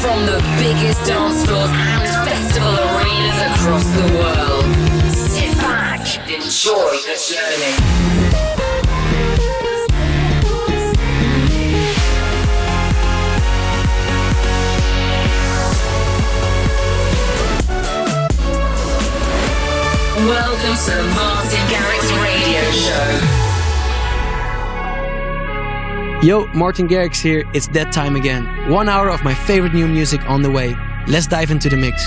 from the biggest dance floors and festival arenas across the world. Sit back, enjoy the journey. Welcome to Martin Garrix Radio Show. Yo, Martin Garrix here. It's that time again. One hour of my favorite new music on the way. Let's dive into the mix.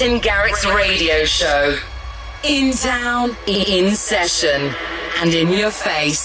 Martin Garrix Radio Show. In town, in session, and in your face.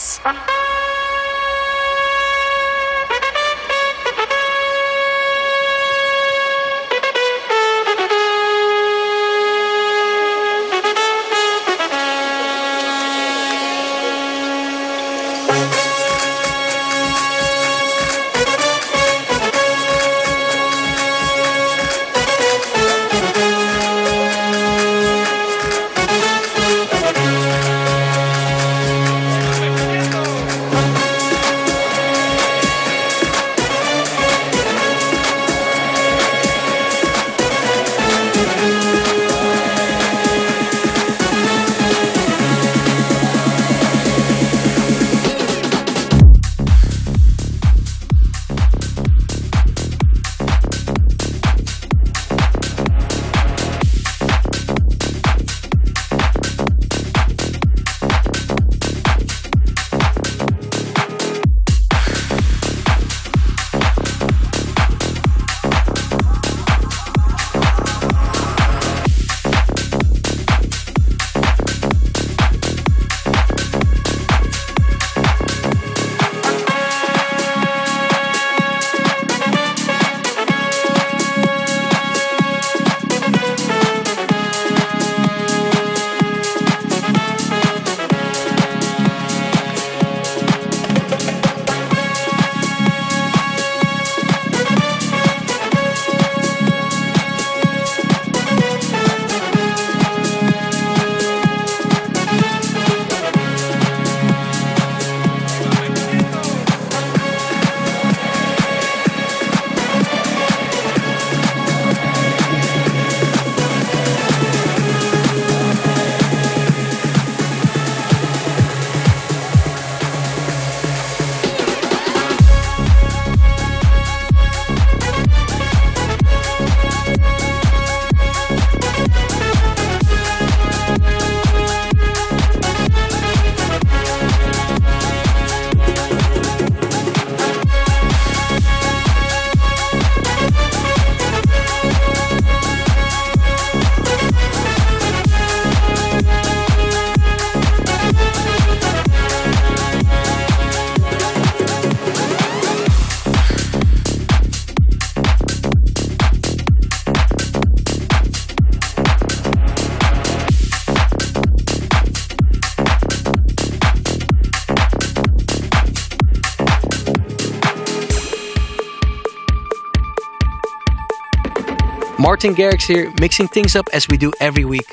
Martin Garrix here, mixing things up as we do every week.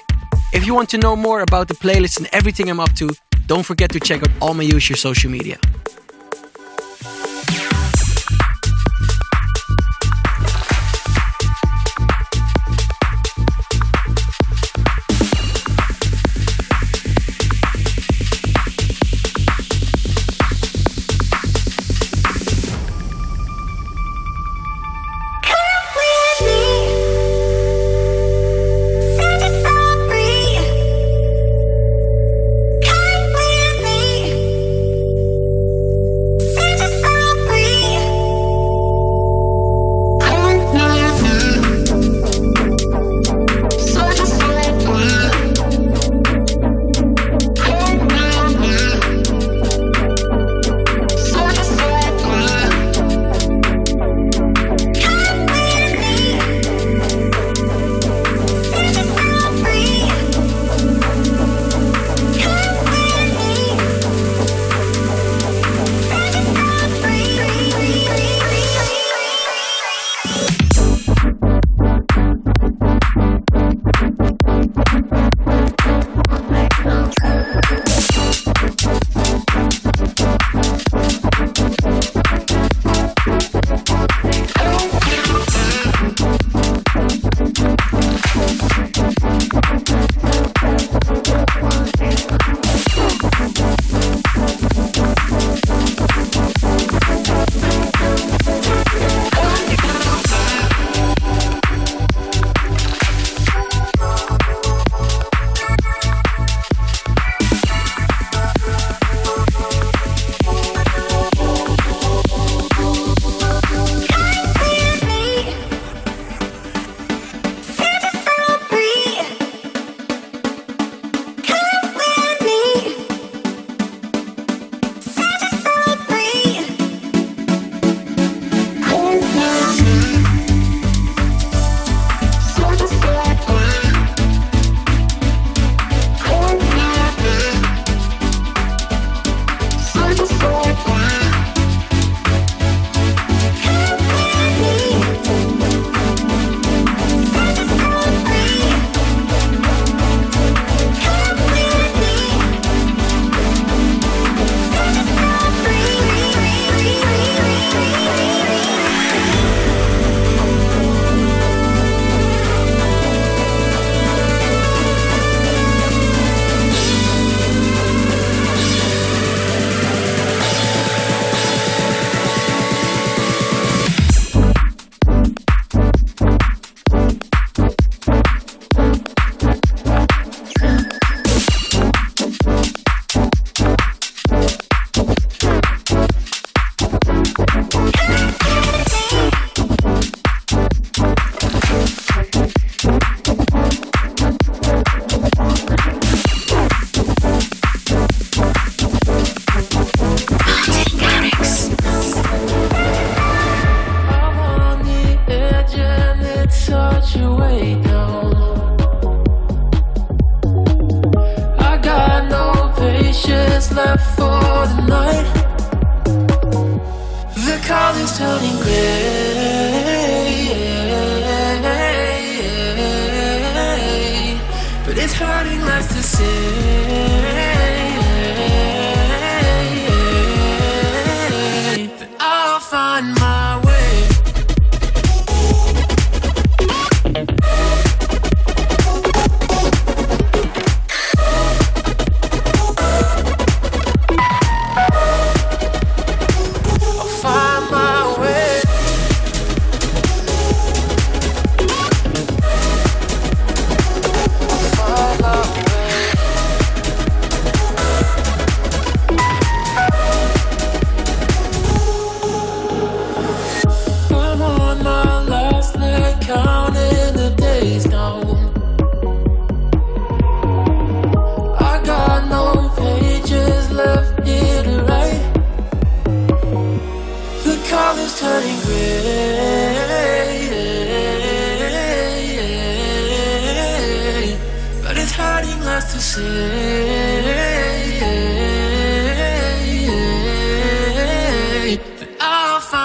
If you want to know more about the playlist and everything I'm up to, don't forget to check out all my usual social media.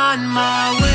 I'll my way.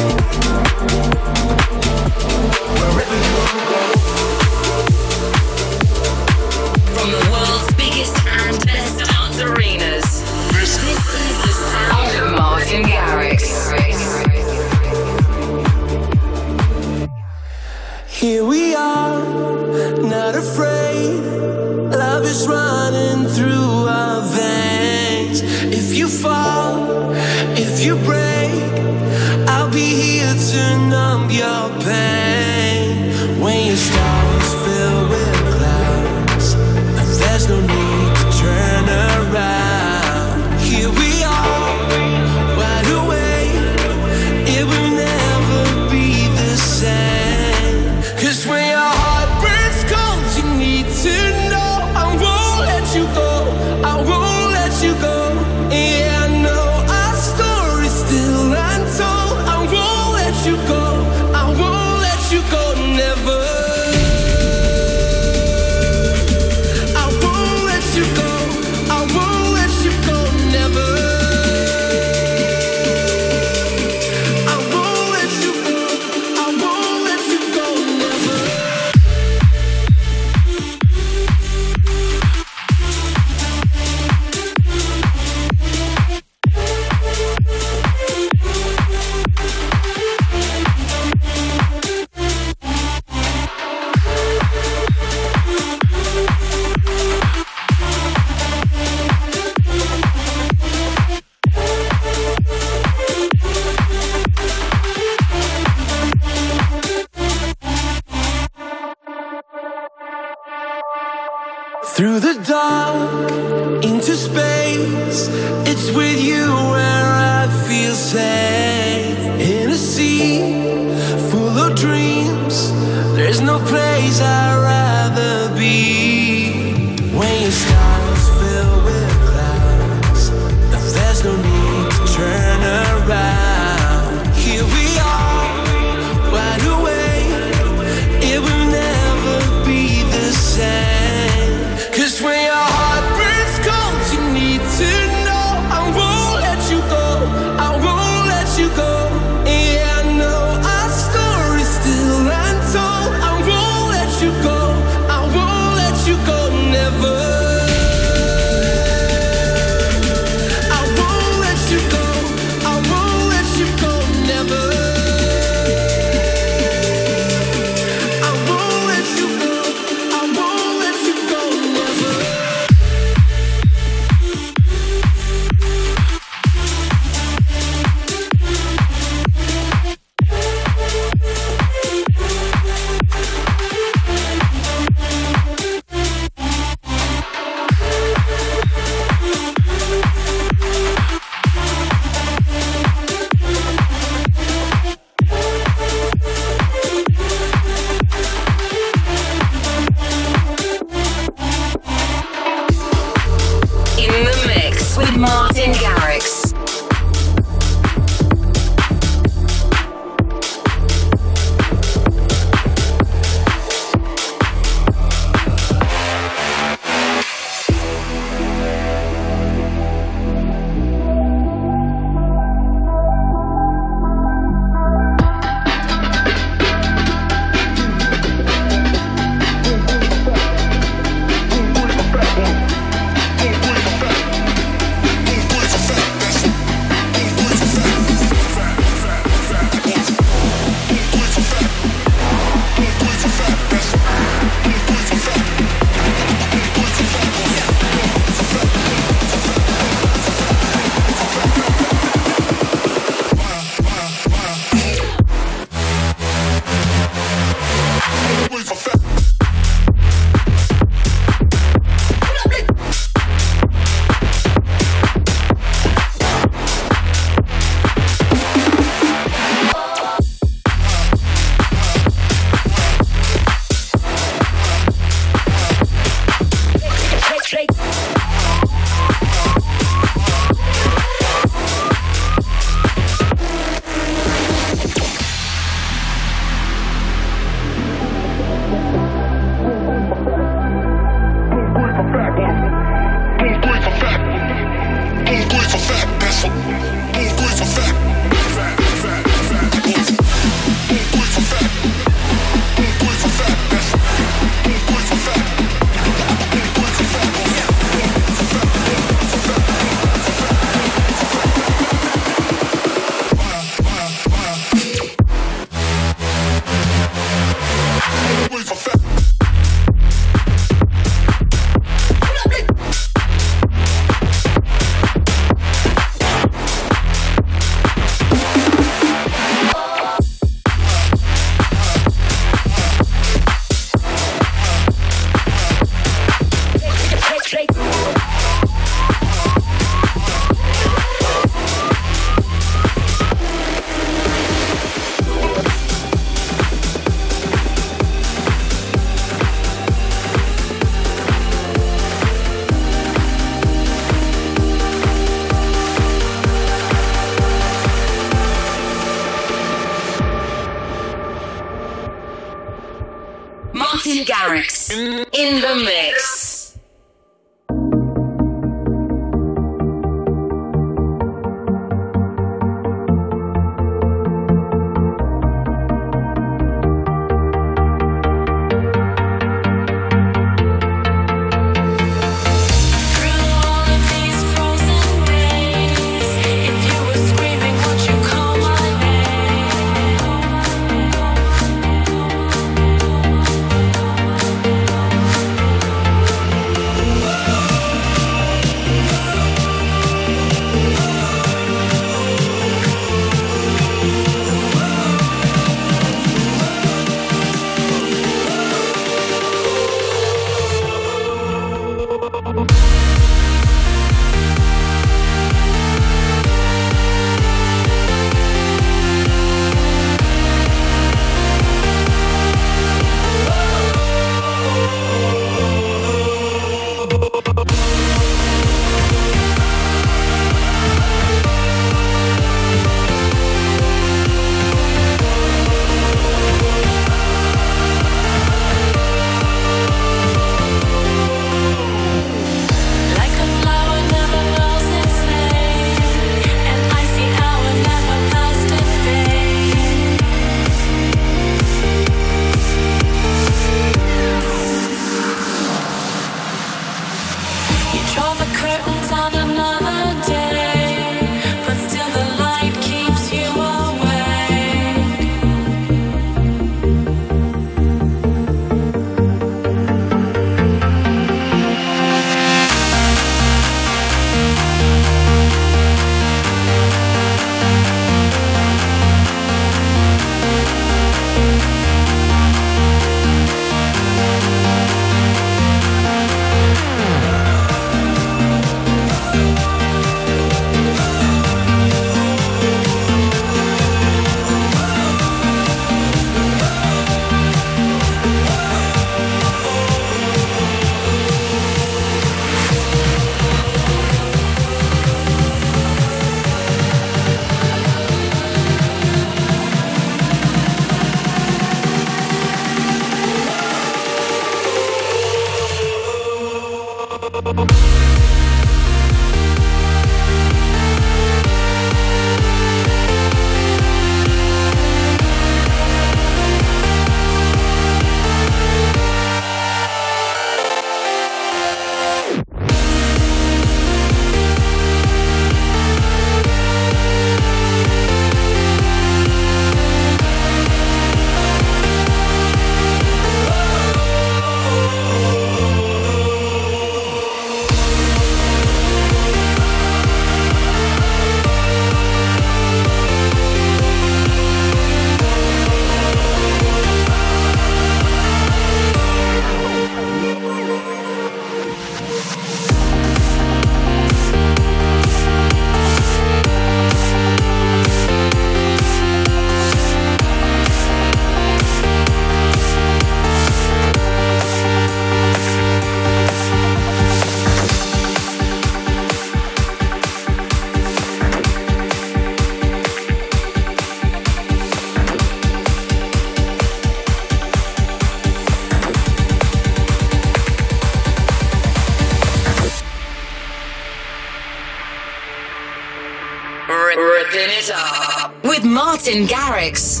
Martin Garrix.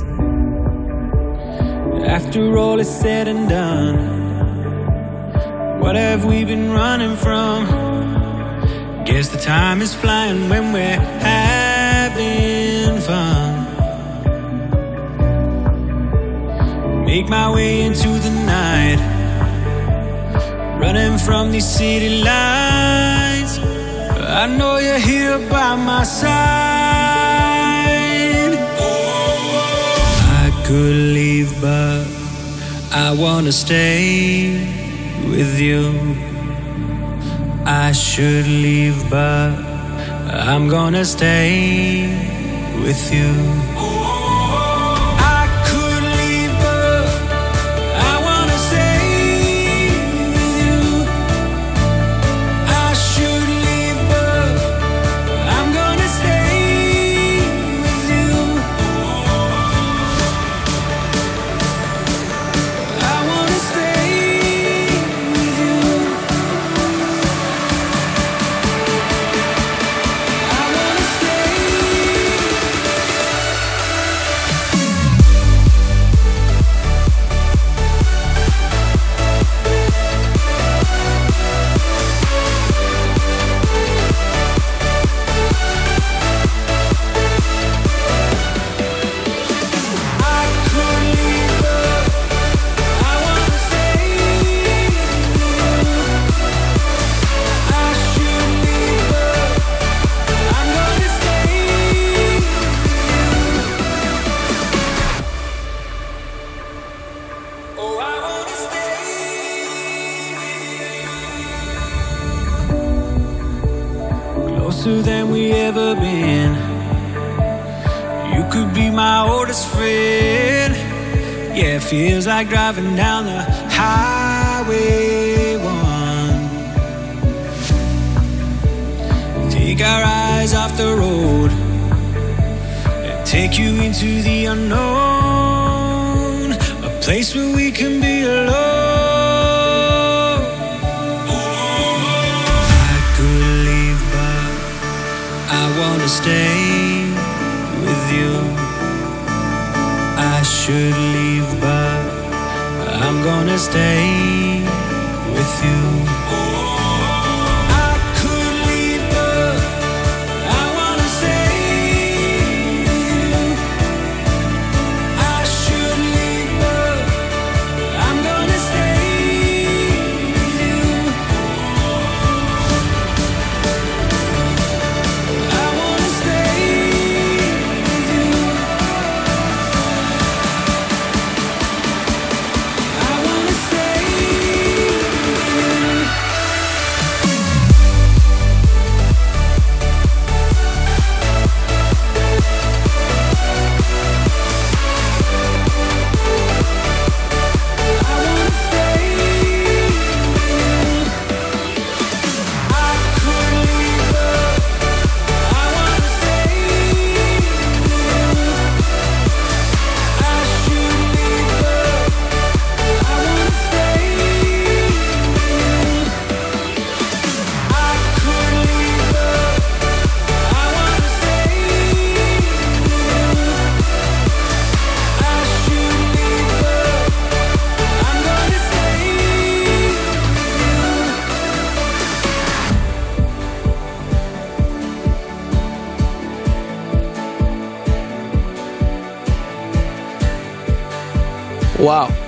After all is said and done, what have we been running from? Guess the time is flying when we're having fun. Make my way into the night, running from these city lights. I know you're here by my side. could leave, but I wanna stay with you. I should leave, but I'm gonna stay with you.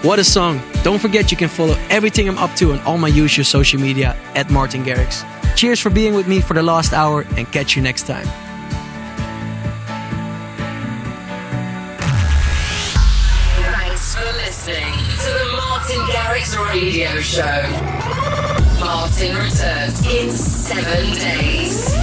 What a song. Don't forget you can follow everything I'm up to on all my usual social media at Martin Garrix. Cheers for being with me for the last hour and catch you next time. Thanks for listening to the Martin Garrix Radio Show. Martin returns in seven days.